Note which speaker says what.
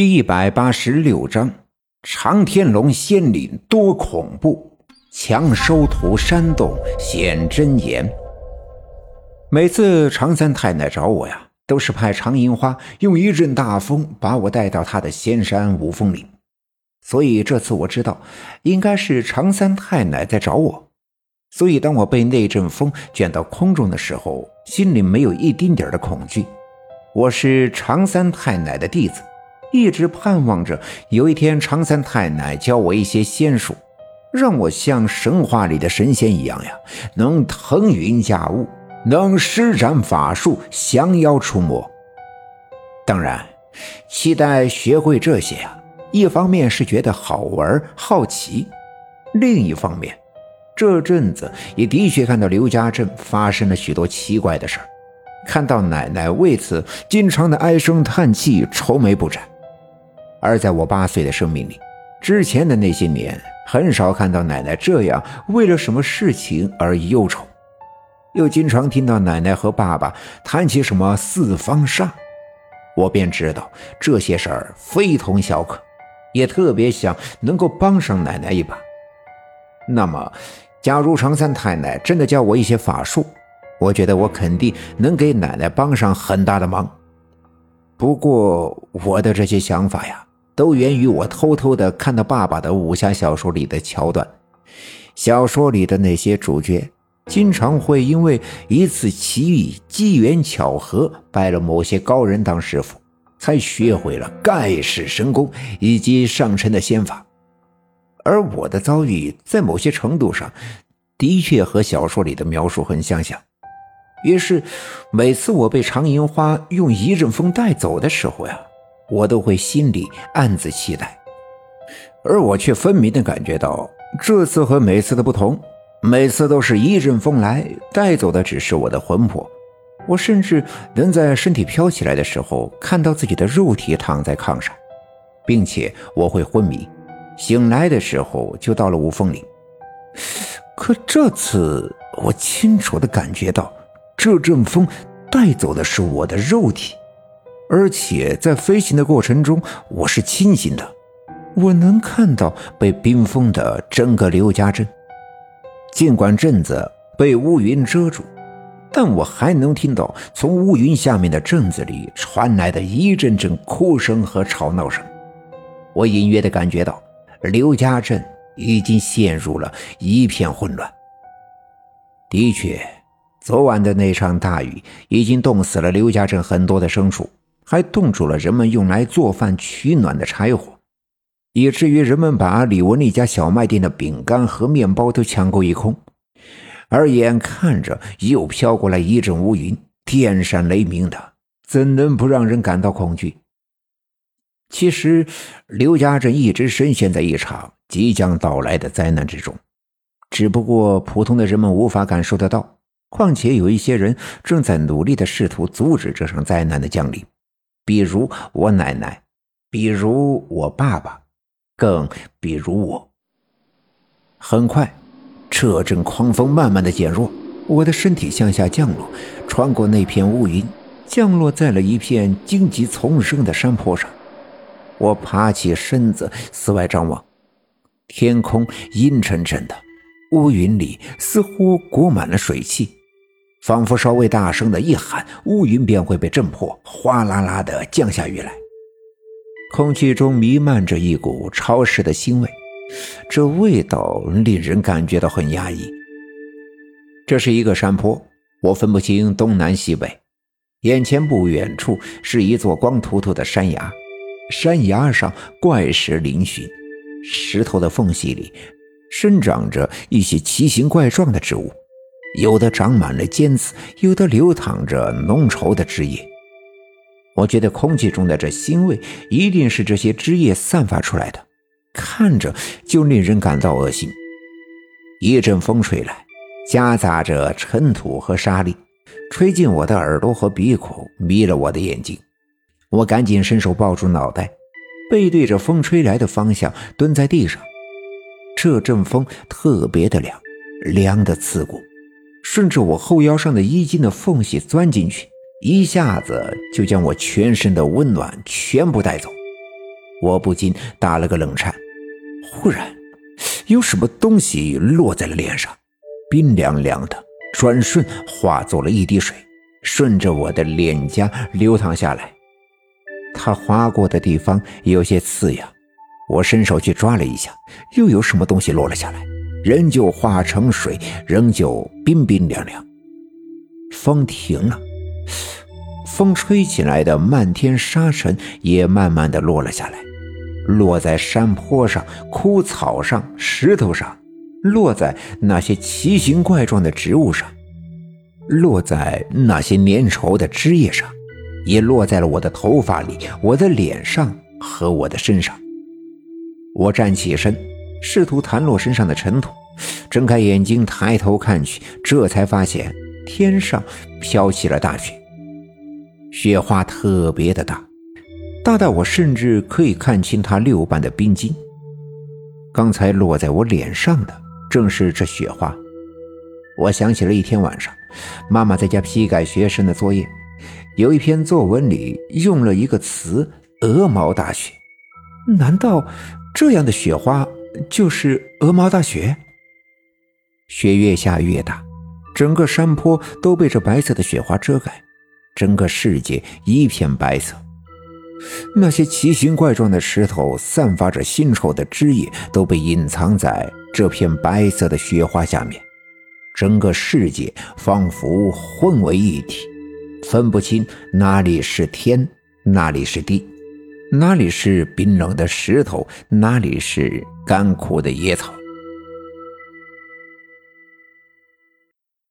Speaker 1: 第一百八十六章：长天龙仙岭多恐怖，强收徒山洞显真言。每次常三太奶找我呀，都是派常银花用一阵大风把我带到他的仙山无峰岭，所以这次我知道应该是常三太奶在找我。所以当我被那阵风卷到空中的时候，心里没有一丁点的恐惧。我是常三太奶的弟子。一直盼望着有一天常三太奶教我一些仙术，让我像神话里的神仙一样呀，能腾云驾雾，能施展法术降妖除魔。当然，期待学会这些啊，一方面是觉得好玩好奇，另一方面，这阵子也的确看到刘家镇发生了许多奇怪的事儿，看到奶奶为此经常的唉声叹气，愁眉不展。而在我八岁的生命里，之前的那些年，很少看到奶奶这样为了什么事情而忧愁，又经常听到奶奶和爸爸谈起什么四方煞，我便知道这些事儿非同小可，也特别想能够帮上奶奶一把。那么，假如常三太奶真的教我一些法术，我觉得我肯定能给奶奶帮上很大的忙。不过，我的这些想法呀。都源于我偷偷的看到爸爸的武侠小说里的桥段。小说里的那些主角，经常会因为一次奇遇、机缘巧合，拜了某些高人当师傅，才学会了盖世神功以及上乘的仙法。而我的遭遇，在某些程度上，的确和小说里的描述很相像。于是，每次我被常银花用一阵风带走的时候呀。我都会心里暗自期待，而我却分明的感觉到，这次和每次的不同，每次都是一阵风来，带走的只是我的魂魄。我甚至能在身体飘起来的时候，看到自己的肉体躺在炕上，并且我会昏迷，醒来的时候就到了五峰岭。可这次，我清楚的感觉到，这阵风带走的是我的肉体。而且在飞行的过程中，我是清醒的，我能看到被冰封的整个刘家镇。尽管镇子被乌云遮住，但我还能听到从乌云下面的镇子里传来的一阵阵哭声和吵闹声。我隐约的感觉到，刘家镇已经陷入了一片混乱。的确，昨晚的那场大雨已经冻死了刘家镇很多的牲畜。还冻住了人们用来做饭取暖的柴火，以至于人们把李文丽家小卖店的饼干和面包都抢购一空。而眼看着又飘过来一阵乌云，电闪雷鸣的，怎能不让人感到恐惧？其实，刘家镇一直深陷在一场即将到来的灾难之中，只不过普通的人们无法感受得到。况且，有一些人正在努力的试图阻止这场灾难的降临。比如我奶奶，比如我爸爸，更比如我。很快，这阵狂风慢慢的减弱，我的身体向下降落，穿过那片乌云，降落在了一片荆棘丛生的山坡上。我爬起身子，四外张望，天空阴沉沉的，乌云里似乎裹满了水汽。仿佛稍微大声的一喊，乌云便会被震破，哗啦啦的降下雨来。空气中弥漫着一股潮湿的腥味，这味道令人感觉到很压抑。这是一个山坡，我分不清东南西北。眼前不远处是一座光秃秃的山崖，山崖上怪石嶙峋，石头的缝隙里生长着一些奇形怪状的植物。有的长满了尖刺，有的流淌着浓稠的汁液。我觉得空气中的这腥味一定是这些汁液散发出来的，看着就令人感到恶心。一阵风吹来，夹杂着尘土和沙粒，吹进我的耳朵和鼻孔，迷了我的眼睛。我赶紧伸手抱住脑袋，背对着风吹来的方向蹲在地上。这阵风特别的凉，凉的刺骨。顺着我后腰上的衣襟的缝隙钻进去，一下子就将我全身的温暖全部带走。我不禁打了个冷颤。忽然，有什么东西落在了脸上，冰凉凉的，转瞬化作了一滴水，顺着我的脸颊流淌下来。它划过的地方有些刺痒，我伸手去抓了一下，又有什么东西落了下来，仍旧化成水，仍旧冰冰凉凉。风停了，风吹起来的漫天沙尘也慢慢的落了下来，落在山坡上、枯草上、石头上，落在那些奇形怪状的植物上，落在那些粘稠的枝叶上，也落在了我的头发里、我的脸上和我的身上。我站起身，试图弹落身上的尘土，睁开眼睛抬头看去，这才发现。天上飘起了大雪，雪花特别的大，大到我甚至可以看清它六瓣的冰晶。刚才落在我脸上的正是这雪花。我想起了一天晚上，妈妈在家批改学生的作业，有一篇作文里用了一个词“鹅毛大雪”。难道这样的雪花就是鹅毛大雪？雪越下越大。整个山坡都被这白色的雪花遮盖，整个世界一片白色。那些奇形怪状的石头，散发着腥臭的汁液，都被隐藏在这片白色的雪花下面。整个世界仿佛混为一体，分不清哪里是天，哪里是地，哪里是冰冷的石头，哪里是干枯的野草。